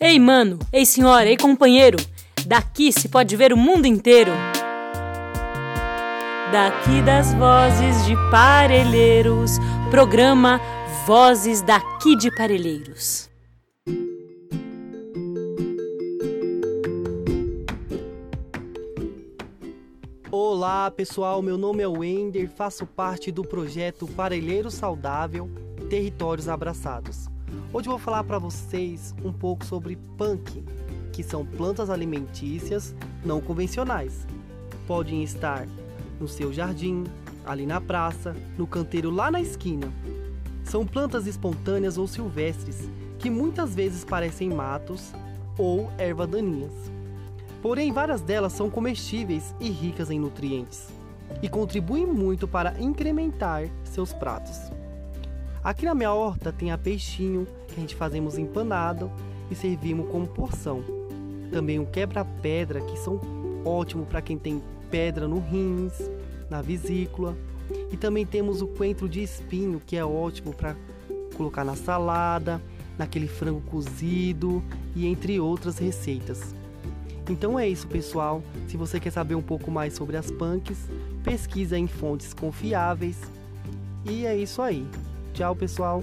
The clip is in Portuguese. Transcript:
Ei, mano, ei, senhora, ei, companheiro, daqui se pode ver o mundo inteiro. Daqui das vozes de Parelheiros, programa Vozes daqui de Parelheiros. Olá pessoal, meu nome é Wender, faço parte do projeto Parelheiro Saudável Territórios Abraçados. Hoje eu vou falar para vocês um pouco sobre punk, que são plantas alimentícias não convencionais. Podem estar no seu jardim, ali na praça, no canteiro lá na esquina. São plantas espontâneas ou silvestres que muitas vezes parecem matos ou ervas daninhas. Porém, várias delas são comestíveis e ricas em nutrientes e contribuem muito para incrementar seus pratos. Aqui na minha horta tem a peixinho, que a gente fazemos empanado e servimos como porção. Também o quebra-pedra, que são ótimo para quem tem pedra no rins, na vesícula. E também temos o coentro de espinho, que é ótimo para colocar na salada, naquele frango cozido e entre outras receitas. Então é isso, pessoal. Se você quer saber um pouco mais sobre as punks, pesquisa em fontes confiáveis. E é isso aí. Tchau, pessoal.